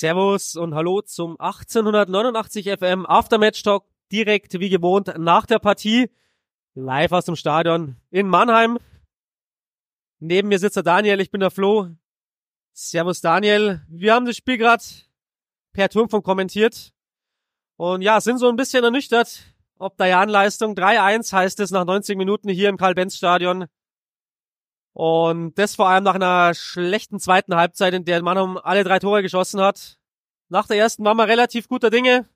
Servus und hallo zum 1889 FM Aftermatch Talk direkt wie gewohnt nach der Partie live aus dem Stadion in Mannheim. Neben mir sitzt der Daniel, ich bin der Flo. Servus Daniel. Wir haben das Spiel gerade per Turmfunk kommentiert und ja, sind so ein bisschen ernüchtert, ob der Jan-Leistung 3-1 heißt es nach 90 Minuten hier im Karl-Benz-Stadion. Und das vor allem nach einer schlechten zweiten Halbzeit, in der Mannheim alle drei Tore geschossen hat. Nach der ersten waren wir relativ guter Dinge,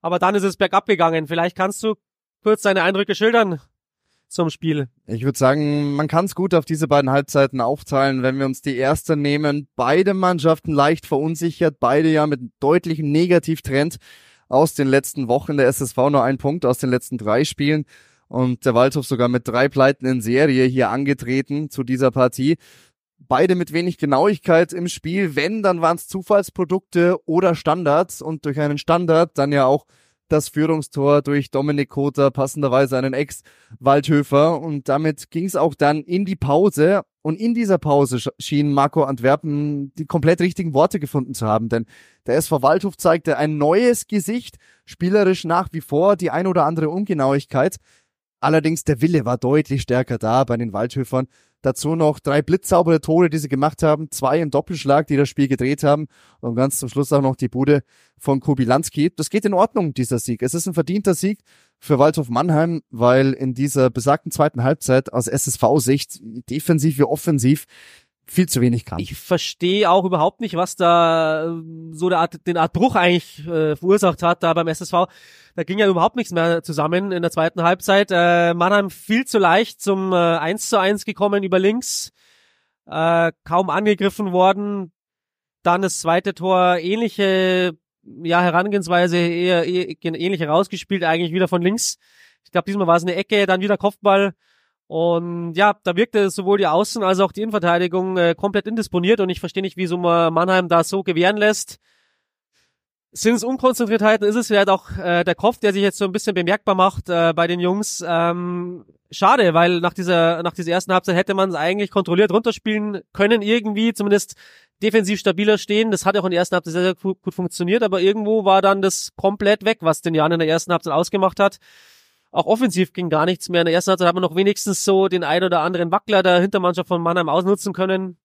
aber dann ist es bergab gegangen. Vielleicht kannst du kurz deine Eindrücke schildern zum Spiel. Ich würde sagen, man kann es gut auf diese beiden Halbzeiten aufteilen, wenn wir uns die erste nehmen. Beide Mannschaften leicht verunsichert, beide ja mit deutlichem Negativtrend aus den letzten Wochen. Der SSV nur ein Punkt aus den letzten drei Spielen und der Waldhof sogar mit drei Pleiten in Serie hier angetreten zu dieser Partie. Beide mit wenig Genauigkeit im Spiel. Wenn, dann waren es Zufallsprodukte oder Standards und durch einen Standard dann ja auch das Führungstor durch Dominik Kota, passenderweise einen Ex-Waldhöfer. Und damit ging es auch dann in die Pause. Und in dieser Pause schien Marco Antwerpen die komplett richtigen Worte gefunden zu haben. Denn der SV Waldhof zeigte ein neues Gesicht, spielerisch nach wie vor die ein oder andere Ungenauigkeit. Allerdings der Wille war deutlich stärker da bei den Waldhöfern. Dazu noch drei blitzsaubere Tore, die sie gemacht haben, zwei im Doppelschlag, die das Spiel gedreht haben und ganz zum Schluss auch noch die Bude von Kubilanski. Das geht in Ordnung, dieser Sieg. Es ist ein verdienter Sieg für Waldhof Mannheim, weil in dieser besagten zweiten Halbzeit aus SSV-Sicht defensiv wie offensiv viel zu wenig kann. Ich verstehe auch überhaupt nicht, was da äh, so der Art, den Art Bruch eigentlich äh, verursacht hat da beim SSV. Da ging ja überhaupt nichts mehr zusammen in der zweiten Halbzeit. Äh, Mannheim viel zu leicht zum äh, 1 zu 1 gekommen über links, äh, kaum angegriffen worden. Dann das zweite Tor, ähnliche ja, Herangehensweise, eher, eher ähnlich herausgespielt, eigentlich wieder von links. Ich glaube, diesmal war es eine Ecke, dann wieder Kopfball. Und ja, da wirkte sowohl die Außen- als auch die Innenverteidigung äh, komplett indisponiert und ich verstehe nicht, wieso man Mannheim da so gewähren lässt. Sind es Unkonzentriertheiten, ist es vielleicht auch äh, der Kopf, der sich jetzt so ein bisschen bemerkbar macht äh, bei den Jungs. Ähm, schade, weil nach dieser, nach dieser ersten Halbzeit hätte man es eigentlich kontrolliert runterspielen können, irgendwie zumindest defensiv stabiler stehen. Das hat auch in der ersten Halbzeit sehr, sehr gut, funktioniert, aber irgendwo war dann das komplett weg, was den Jan in der ersten Halbzeit ausgemacht hat. Auch offensiv ging gar nichts mehr. In der ersten Halbzeit hat man noch wenigstens so den ein oder anderen Wackler der Hintermannschaft von Mannheim ausnutzen können.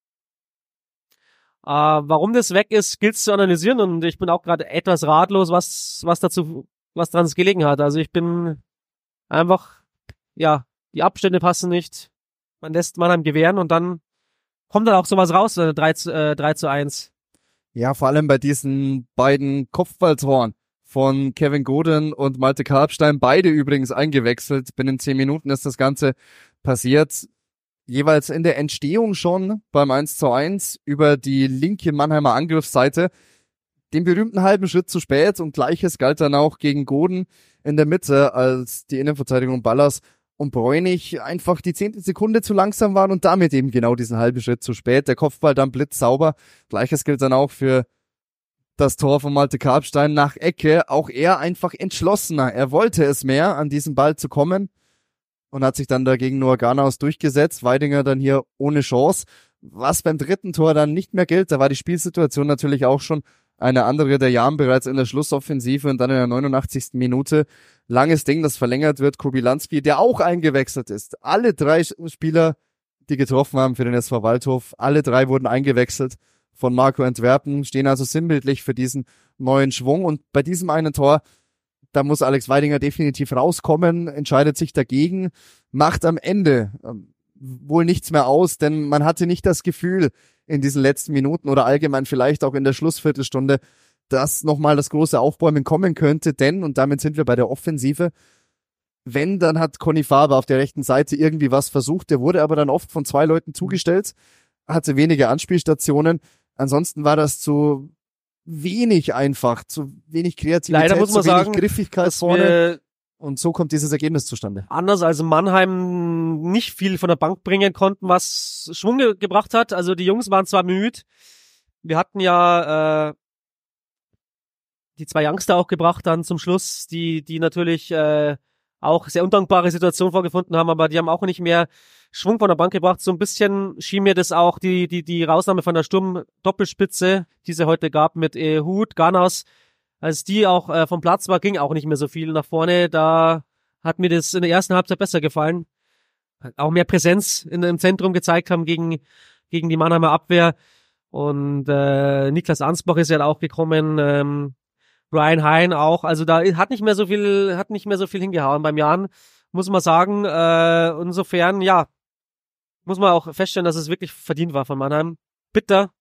Äh, warum das weg ist, gilt zu analysieren und ich bin auch gerade etwas ratlos, was, was dazu, was dran gelegen hat. Also ich bin einfach, ja, die Abstände passen nicht. Man lässt Mannheim gewähren und dann kommt dann auch sowas raus, äh, 3, zu, äh, 3 zu 1. Ja, vor allem bei diesen beiden Kopfballtoren von Kevin Godin und Malte Karpstein, beide übrigens eingewechselt. Binnen zehn Minuten ist das Ganze passiert. Jeweils in der Entstehung schon beim 1 zu 1 über die linke Mannheimer Angriffsseite. Den berühmten halben Schritt zu spät und gleiches galt dann auch gegen Goden in der Mitte, als die Innenverteidigung Ballas und Bräunig einfach die zehnte Sekunde zu langsam waren und damit eben genau diesen halben Schritt zu spät. Der Kopfball dann blitzsauber. Gleiches gilt dann auch für das Tor von Malte Karpstein nach Ecke. Auch er einfach entschlossener. Er wollte es mehr, an diesen Ball zu kommen und hat sich dann dagegen nur Garnaus durchgesetzt. Weidinger dann hier ohne Chance. Was beim dritten Tor dann nicht mehr gilt, da war die Spielsituation natürlich auch schon eine andere. Der Jan bereits in der Schlussoffensive und dann in der 89. Minute. Langes Ding, das verlängert wird. Kubilanski, der auch eingewechselt ist. Alle drei Spieler, die getroffen haben für den SV Waldhof, alle drei wurden eingewechselt von Marco Antwerpen, stehen also sinnbildlich für diesen neuen Schwung. Und bei diesem einen Tor, da muss Alex Weidinger definitiv rauskommen, entscheidet sich dagegen, macht am Ende ähm, wohl nichts mehr aus, denn man hatte nicht das Gefühl in diesen letzten Minuten oder allgemein vielleicht auch in der Schlussviertelstunde, dass nochmal das große Aufbäumen kommen könnte, denn, und damit sind wir bei der Offensive, wenn, dann hat Conny Faber auf der rechten Seite irgendwie was versucht, der wurde aber dann oft von zwei Leuten zugestellt, hatte wenige Anspielstationen Ansonsten war das zu wenig einfach, zu wenig Kreativität, Leider muss man zu wenig sagen, Griffigkeit vorne. Und so kommt dieses Ergebnis zustande. Anders als Mannheim nicht viel von der Bank bringen konnten, was Schwung ge gebracht hat. Also die Jungs waren zwar müde. Wir hatten ja äh, die zwei Youngster auch gebracht dann zum Schluss, die die natürlich äh, auch sehr undankbare Situation vorgefunden haben, aber die haben auch nicht mehr Schwung von der Bank gebracht. So ein bisschen schien mir das auch die, die, die Rausnahme von der Sturm-Doppelspitze, die sie heute gab mit äh, Hut, Garnaus, als die auch äh, vom Platz war, ging auch nicht mehr so viel nach vorne. Da hat mir das in der ersten Halbzeit besser gefallen. Auch mehr Präsenz in, im Zentrum gezeigt haben gegen, gegen die Mannheimer Abwehr. Und äh, Niklas Ansbach ist ja auch gekommen, ähm, Brian Hein auch. Also da hat nicht mehr so viel, hat nicht mehr so viel hingehauen beim Jan, muss man sagen. Äh, insofern, ja, muss man auch feststellen, dass es wirklich verdient war von Mannheim. Bitter.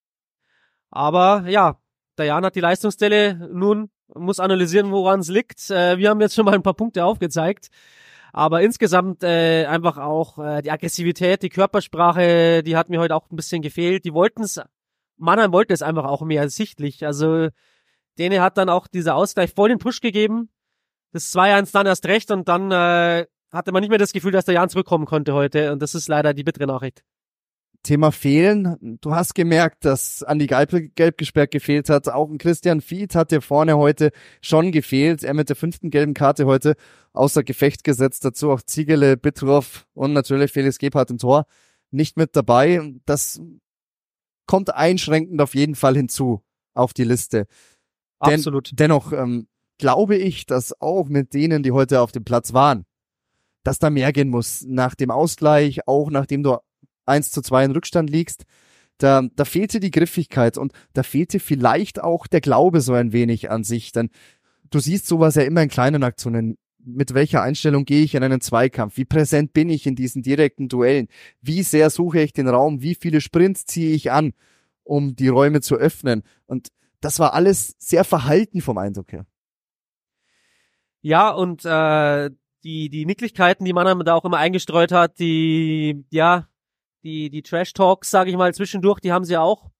Aber ja, der Jan hat die Leistungsstelle nun, muss analysieren, woran es liegt. Äh, wir haben jetzt schon mal ein paar Punkte aufgezeigt. Aber insgesamt äh, einfach auch äh, die Aggressivität, die Körpersprache, die hat mir heute auch ein bisschen gefehlt. Die wollten es, Mannheim wollte es einfach auch mehr sichtlich. Also Dene hat dann auch dieser Ausgleich voll den Push gegeben. Das 2-1 dann erst recht und dann äh, hatte man nicht mehr das Gefühl, dass der Jan zurückkommen konnte heute. Und das ist leider die bittere Nachricht. Thema Fehlen. Du hast gemerkt, dass Andi Geipel gelb gesperrt gefehlt hat. Auch ein Christian Fied hat dir vorne heute schon gefehlt. Er mit der fünften gelben Karte heute außer Gefecht gesetzt. Dazu auch Ziegele, Bittroff und natürlich Felix Gebhardt im Tor nicht mit dabei. Das kommt einschränkend auf jeden Fall hinzu auf die Liste. Absolut. Den, dennoch ähm, glaube ich, dass auch mit denen, die heute auf dem Platz waren, dass da mehr gehen muss. Nach dem Ausgleich, auch nachdem du eins zu zwei in Rückstand liegst, da, da fehlte die Griffigkeit und da fehlte vielleicht auch der Glaube so ein wenig an sich. Denn du siehst sowas ja immer in kleinen Aktionen. Mit welcher Einstellung gehe ich in einen Zweikampf? Wie präsent bin ich in diesen direkten Duellen? Wie sehr suche ich den Raum? Wie viele Sprints ziehe ich an, um die Räume zu öffnen? Und das war alles sehr verhalten vom Eindruck her. Ja, und äh, die, die Nicklichkeiten, die man da auch immer eingestreut hat, die, ja, die, die Trash-Talks, sage ich mal, zwischendurch, die haben sie auch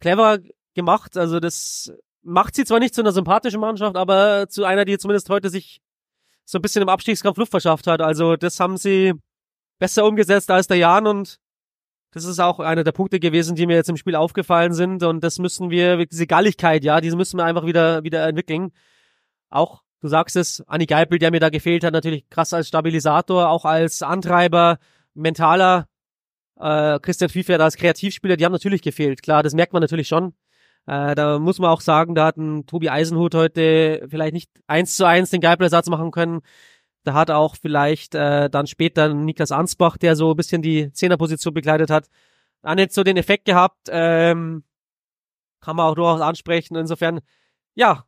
clever gemacht. Also das macht sie zwar nicht zu einer sympathischen Mannschaft, aber zu einer, die zumindest heute sich so ein bisschen im Abstiegskampf Luft verschafft hat. Also das haben sie besser umgesetzt als der Jan und das ist auch einer der Punkte gewesen, die mir jetzt im Spiel aufgefallen sind. Und das müssen wir, diese Galligkeit, ja, diese müssen wir einfach wieder, wieder entwickeln. Auch, du sagst es, Anni Geipel, der mir da gefehlt hat, natürlich krass als Stabilisator, auch als Antreiber, mentaler, äh, Christian Fiefert als Kreativspieler, die haben natürlich gefehlt. Klar, das merkt man natürlich schon. Äh, da muss man auch sagen, da hat ein Tobi Eisenhut heute vielleicht nicht eins zu eins den Geipel-Ersatz machen können. Da hat auch vielleicht äh, dann später Niklas Ansbach, der so ein bisschen die Zehnerposition begleitet hat, auch nicht so den Effekt gehabt. Ähm, kann man auch durchaus ansprechen. Insofern, ja,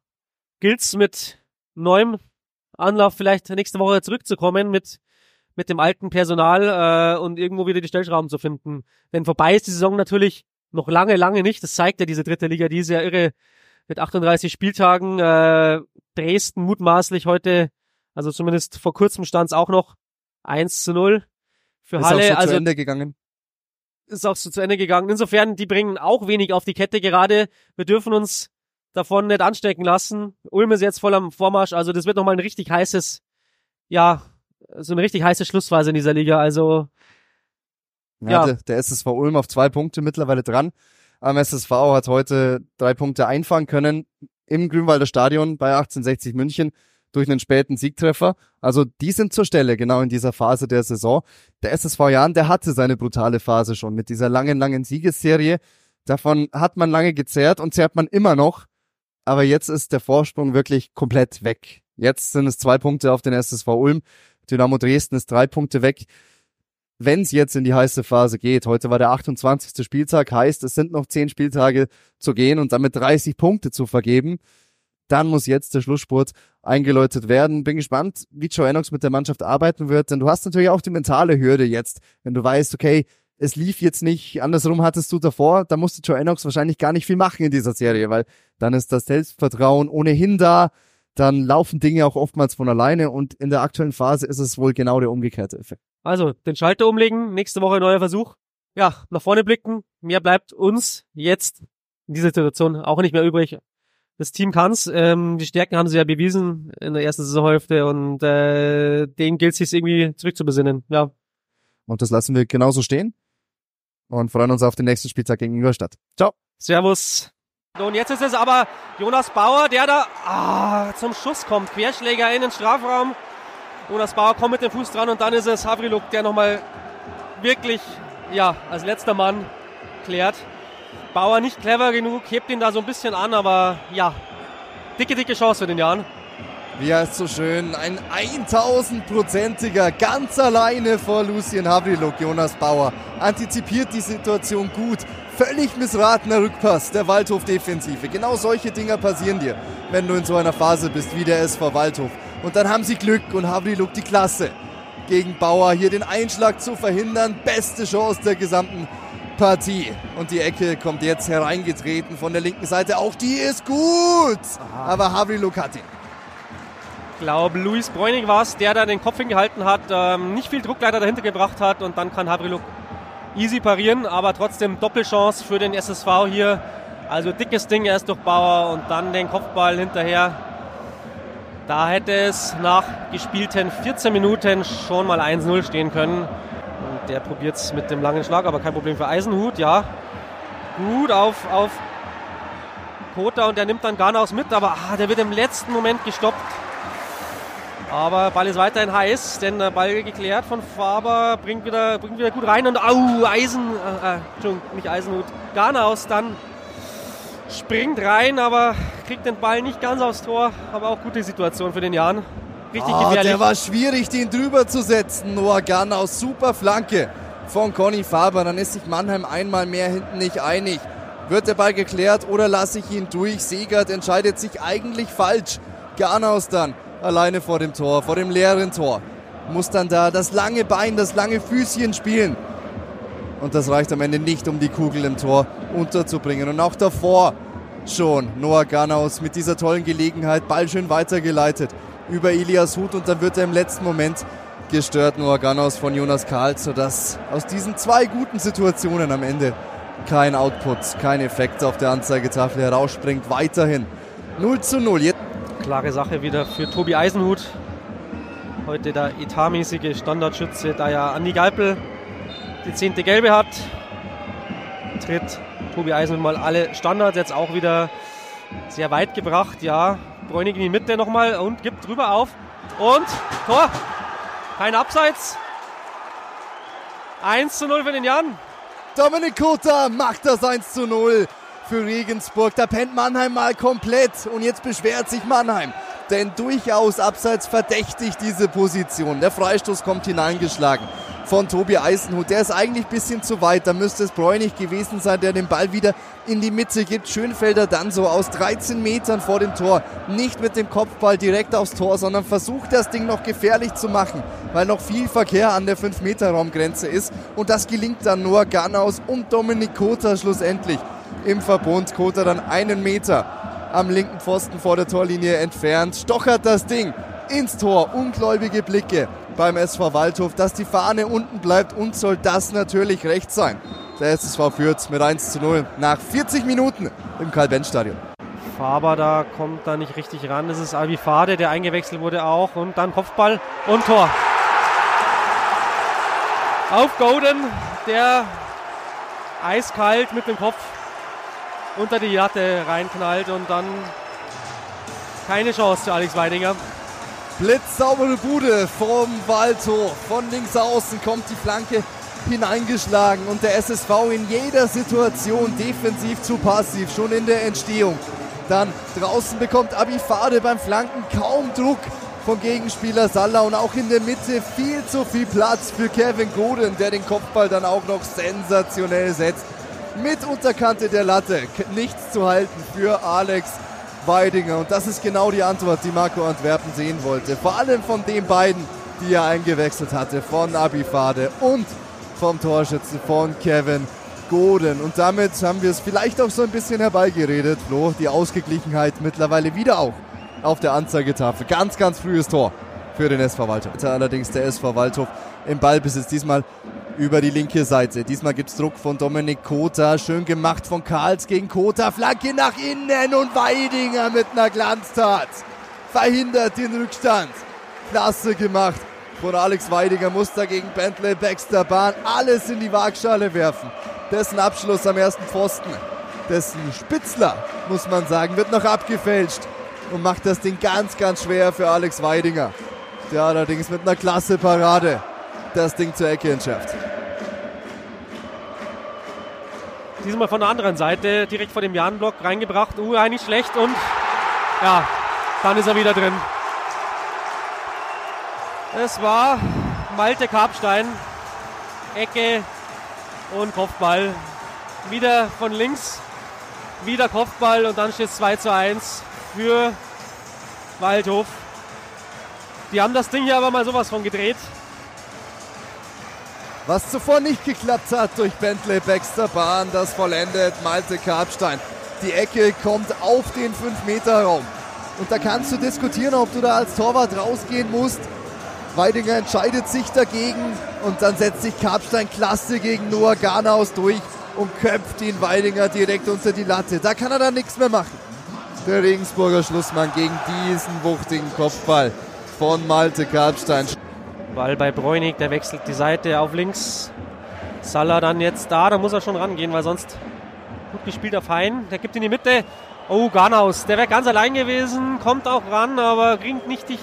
gilt's mit neuem Anlauf vielleicht nächste Woche zurückzukommen mit mit dem alten Personal äh, und irgendwo wieder die Stellschrauben zu finden. Denn vorbei ist die Saison natürlich noch lange, lange nicht. Das zeigt ja diese dritte Liga, die ist ja irre mit 38 Spieltagen. Äh, Dresden mutmaßlich heute also zumindest vor kurzem stand es auch noch 1 zu 0 für ist Halle. Ist auch so also zu Ende gegangen. Ist auch so zu Ende gegangen. Insofern, die bringen auch wenig auf die Kette gerade. Wir dürfen uns davon nicht anstecken lassen. Ulm ist jetzt voll am Vormarsch. Also das wird nochmal ein richtig heißes, ja, so eine richtig heiße Schlussphase in dieser Liga. Also ja, ja. Der, der SSV Ulm auf zwei Punkte mittlerweile dran. Am SSV hat heute drei Punkte einfangen können im Grünwalder Stadion bei 1860 München durch einen späten Siegtreffer. Also die sind zur Stelle, genau in dieser Phase der Saison. Der SSV Jan, der hatte seine brutale Phase schon mit dieser langen, langen Siegesserie. Davon hat man lange gezerrt und zerrt man immer noch. Aber jetzt ist der Vorsprung wirklich komplett weg. Jetzt sind es zwei Punkte auf den SSV Ulm. Dynamo Dresden ist drei Punkte weg. Wenn es jetzt in die heiße Phase geht, heute war der 28. Spieltag, heißt, es sind noch zehn Spieltage zu gehen und damit 30 Punkte zu vergeben dann muss jetzt der Schlussspurt eingeläutet werden. Bin gespannt, wie Joe Enox mit der Mannschaft arbeiten wird, denn du hast natürlich auch die mentale Hürde jetzt, wenn du weißt, okay, es lief jetzt nicht, andersrum hattest du davor, da musste Joe Enox wahrscheinlich gar nicht viel machen in dieser Serie, weil dann ist das Selbstvertrauen ohnehin da, dann laufen Dinge auch oftmals von alleine und in der aktuellen Phase ist es wohl genau der umgekehrte Effekt. Also, den Schalter umlegen, nächste Woche neuer Versuch. Ja, nach vorne blicken, mehr bleibt uns jetzt in dieser Situation auch nicht mehr übrig, das Team kann's. Ähm, die Stärken haben sie ja bewiesen in der ersten Saisonhälfte und äh, denen gilt es sich irgendwie zurückzubesinnen. Ja. Und das lassen wir genauso stehen und freuen uns auf den nächsten Spieltag gegen Ingolstadt. Ciao. Servus. Und jetzt ist es aber Jonas Bauer, der da ah, zum Schuss kommt. Querschläger in den Strafraum. Jonas Bauer kommt mit dem Fuß dran und dann ist es Havriluk, der nochmal wirklich, ja, als letzter Mann klärt. Bauer nicht clever genug, hebt ihn da so ein bisschen an, aber ja, dicke, dicke Chance für den Jan. Wie heißt so schön, ein 1000-prozentiger, ganz alleine vor Lucien Havriluk, Jonas Bauer. Antizipiert die Situation gut. Völlig missratener Rückpass der Waldhof-Defensive. Genau solche Dinger passieren dir, wenn du in so einer Phase bist wie der SV Waldhof. Und dann haben sie Glück und Havriluk die Klasse. Gegen Bauer hier den Einschlag zu verhindern. Beste Chance der gesamten Partie. Und die Ecke kommt jetzt hereingetreten von der linken Seite. Auch die ist gut. Aber Havriluk hat ihn. Ich glaube, Luis Bräunig war es, der da den Kopf hingehalten hat, ähm, nicht viel Druckleiter dahinter gebracht hat und dann kann Havriluk easy parieren, aber trotzdem Doppelchance für den SSV hier. Also dickes Ding erst durch Bauer und dann den Kopfball hinterher. Da hätte es nach gespielten 14 Minuten schon mal 1-0 stehen können. Der probiert es mit dem langen Schlag, aber kein Problem für Eisenhut, ja. Gut auf, auf Kota und der nimmt dann Garnaus mit, aber ah, der wird im letzten Moment gestoppt. Aber Ball ist weiterhin heiß, denn der Ball geklärt von Faber bringt wieder, bringt wieder gut rein und au, Eisen, äh, äh, Entschuldigung, nicht Eisenhut, Garnaus dann springt rein, aber kriegt den Ball nicht ganz aufs Tor. Aber auch gute Situation für den Jan. Richtig oh, gefährlich. Der war schwierig, den drüber zu setzen. Noah Gunn aus super Flanke von Conny Faber. Dann ist sich Mannheim einmal mehr hinten nicht einig. Wird der Ball geklärt oder lasse ich ihn durch? Segert entscheidet sich eigentlich falsch. Garnaus dann alleine vor dem Tor, vor dem leeren Tor. Muss dann da das lange Bein, das lange Füßchen spielen. Und das reicht am Ende nicht, um die Kugel im Tor unterzubringen. Und auch davor schon Noah Ganaus mit dieser tollen Gelegenheit, Ball schön weitergeleitet über Elias Hut und dann wird er im letzten Moment gestört, Noah Ganaus von Jonas Karl, sodass aus diesen zwei guten Situationen am Ende kein Output, kein Effekt auf der Anzeigetafel herausspringt. Weiterhin 0 zu 0. Jetzt Klare Sache wieder für Tobi Eisenhut. Heute der etatmäßige Standardschütze, da ja Andi Galpel die zehnte Gelbe hat, tritt Tobi Eisen mal alle Standards jetzt auch wieder sehr weit gebracht. Ja, Bräunig in die Mitte nochmal und gibt drüber auf. Und Tor. Kein Abseits. 1 zu 0 für den Jan. Dominik Kota macht das 1 zu 0 für Regensburg. Da pennt Mannheim mal komplett und jetzt beschwert sich Mannheim denn durchaus abseits verdächtig diese Position. Der Freistoß kommt hineingeschlagen von Tobi Eisenhut. Der ist eigentlich ein bisschen zu weit. Da müsste es Bräunig gewesen sein, der den Ball wieder in die Mitte gibt. Schönfelder dann so aus 13 Metern vor dem Tor. Nicht mit dem Kopfball direkt aufs Tor, sondern versucht das Ding noch gefährlich zu machen, weil noch viel Verkehr an der 5-Meter-Raumgrenze ist. Und das gelingt dann nur Ganaus und Dominik Kota schlussendlich im Verbund. Kota dann einen Meter am linken Pfosten vor der Torlinie entfernt. Stochert das Ding ins Tor. Ungläubige Blicke beim SV Waldhof. Dass die Fahne unten bleibt und soll das natürlich recht sein. Der SSV führt mit 1 zu 0 nach 40 Minuten im Karl-Benz-Stadion. Faber da kommt da nicht richtig ran. Das ist Alvi Fade, der eingewechselt wurde auch. Und dann Kopfball und Tor. Auf Golden, der eiskalt mit dem Kopf unter die Latte reinknallt und dann keine Chance für Alex Weidinger. Blitzsaubere Bude vom Waldhof. Von links außen kommt die Flanke hineingeschlagen und der SSV in jeder Situation defensiv zu passiv, schon in der Entstehung. Dann draußen bekommt Abifade beim Flanken kaum Druck vom Gegenspieler Salah und auch in der Mitte viel zu viel Platz für Kevin Goden, der den Kopfball dann auch noch sensationell setzt mit Unterkante der Latte. Nichts zu halten für Alex Weidinger. Und das ist genau die Antwort, die Marco Antwerpen sehen wollte. Vor allem von den beiden, die er eingewechselt hatte, von Abifade und vom Torschützen von Kevin Goden. Und damit haben wir es vielleicht auch so ein bisschen herbeigeredet, Flo. Die Ausgeglichenheit mittlerweile wieder auch auf der Anzeigetafel. Ganz, ganz frühes Tor für den SV Waldhof. Allerdings der SV Waldhof im Ballbesitz. Diesmal über die linke Seite. Diesmal gibt es Druck von Dominik Kota. Schön gemacht von Karls gegen Kota. Flanke nach innen und Weidinger mit einer Glanztat. Verhindert den Rückstand. Klasse gemacht von Alex Weidinger. Muss dagegen Bentley Baxter Bahn alles in die Waagschale werfen. Dessen Abschluss am ersten Pfosten. Dessen Spitzler, muss man sagen, wird noch abgefälscht und macht das Ding ganz, ganz schwer für Alex Weidinger. der allerdings mit einer klasse Parade das Ding zur Ecke entschärft. Diesmal von der anderen Seite, direkt vor dem Jan-Block reingebracht. Uh, eigentlich schlecht und ja, dann ist er wieder drin. Es war Malte Karpstein, Ecke und Kopfball. Wieder von links, wieder Kopfball und dann steht es 2 zu 1 für Waldhof. Die haben das Ding hier aber mal sowas von gedreht. Was zuvor nicht geklappt hat durch Bentley Baxter Bahn, das vollendet Malte Karpstein. Die Ecke kommt auf den 5-Meter-Raum. Und da kannst du diskutieren, ob du da als Torwart rausgehen musst. Weidinger entscheidet sich dagegen und dann setzt sich Karpstein klasse gegen Noah Garnaus durch und köpft ihn Weidinger direkt unter die Latte. Da kann er dann nichts mehr machen. Der Regensburger Schlussmann gegen diesen wuchtigen Kopfball von Malte Karpstein. Ball bei Bräunig, der wechselt die Seite auf links. Salah dann jetzt da, da muss er schon rangehen, weil sonst gut gespielt auf Hein. Der gibt in die Mitte. Oh, Garnaus, der wäre ganz allein gewesen, kommt auch ran, aber bringt nicht, nicht,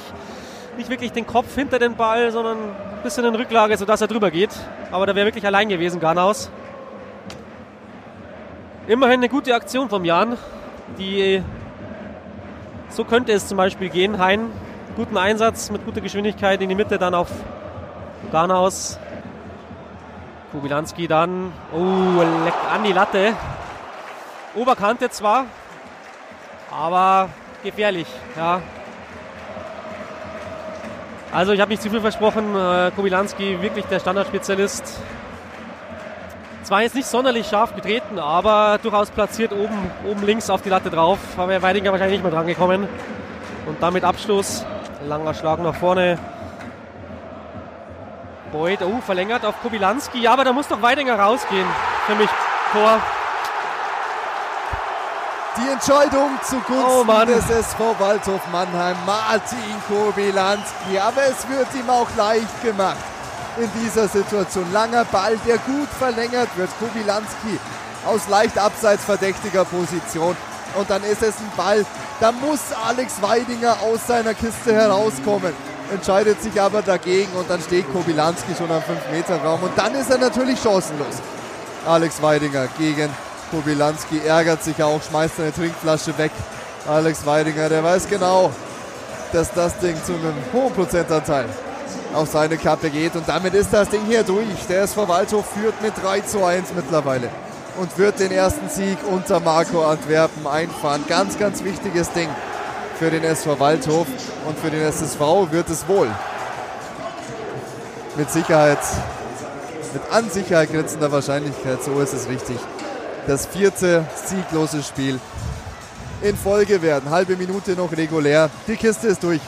nicht wirklich den Kopf hinter den Ball, sondern ein bisschen in Rücklage, sodass er drüber geht. Aber da wäre wirklich allein gewesen, Garnaus. Immerhin eine gute Aktion vom Jan. Die, so könnte es zum Beispiel gehen. Hein guten Einsatz mit guter Geschwindigkeit in die Mitte, dann auf Garnaus. Kubilanski dann, oh, an die Latte. Oberkante zwar, aber gefährlich, ja. Also ich habe nicht zu viel versprochen. Äh, Kubilanski wirklich der Standardspezialist. Zwar jetzt nicht sonderlich scharf getreten, aber durchaus platziert oben, oben links auf die Latte drauf. Aber Weidinger wahrscheinlich nicht mehr dran gekommen. Und damit Abschluss. Langer Schlag nach vorne. Boyd, oh, verlängert auf Kobilanski. Ja, aber da muss doch Weidinger rausgehen. Für mich Tor. Die Entscheidung zugunsten oh des SV Waldhof Mannheim. Martin Kobilanski. Aber es wird ihm auch leicht gemacht in dieser Situation. Langer Ball, der gut verlängert wird. Kobilanski aus leicht abseits verdächtiger Position. Und dann ist es ein Ball, da muss Alex Weidinger aus seiner Kiste herauskommen. Entscheidet sich aber dagegen und dann steht Kobilanski schon am 5-Meter-Raum. Und dann ist er natürlich chancenlos. Alex Weidinger gegen Kobilanski ärgert sich auch, schmeißt seine Trinkflasche weg. Alex Weidinger, der weiß genau, dass das Ding zu einem hohen Prozentanteil auf seine Kappe geht. Und damit ist das Ding hier durch. Der SV Waldhof führt mit 3 zu 1 mittlerweile und wird den ersten Sieg unter Marco Antwerpen einfahren. Ganz, ganz wichtiges Ding für den SV Waldhof und für den SSV wird es wohl mit Sicherheit, mit an Sicherheit grenzender Wahrscheinlichkeit, so ist es richtig, das vierte sieglose Spiel in Folge werden. Halbe Minute noch regulär. Die Kiste ist durch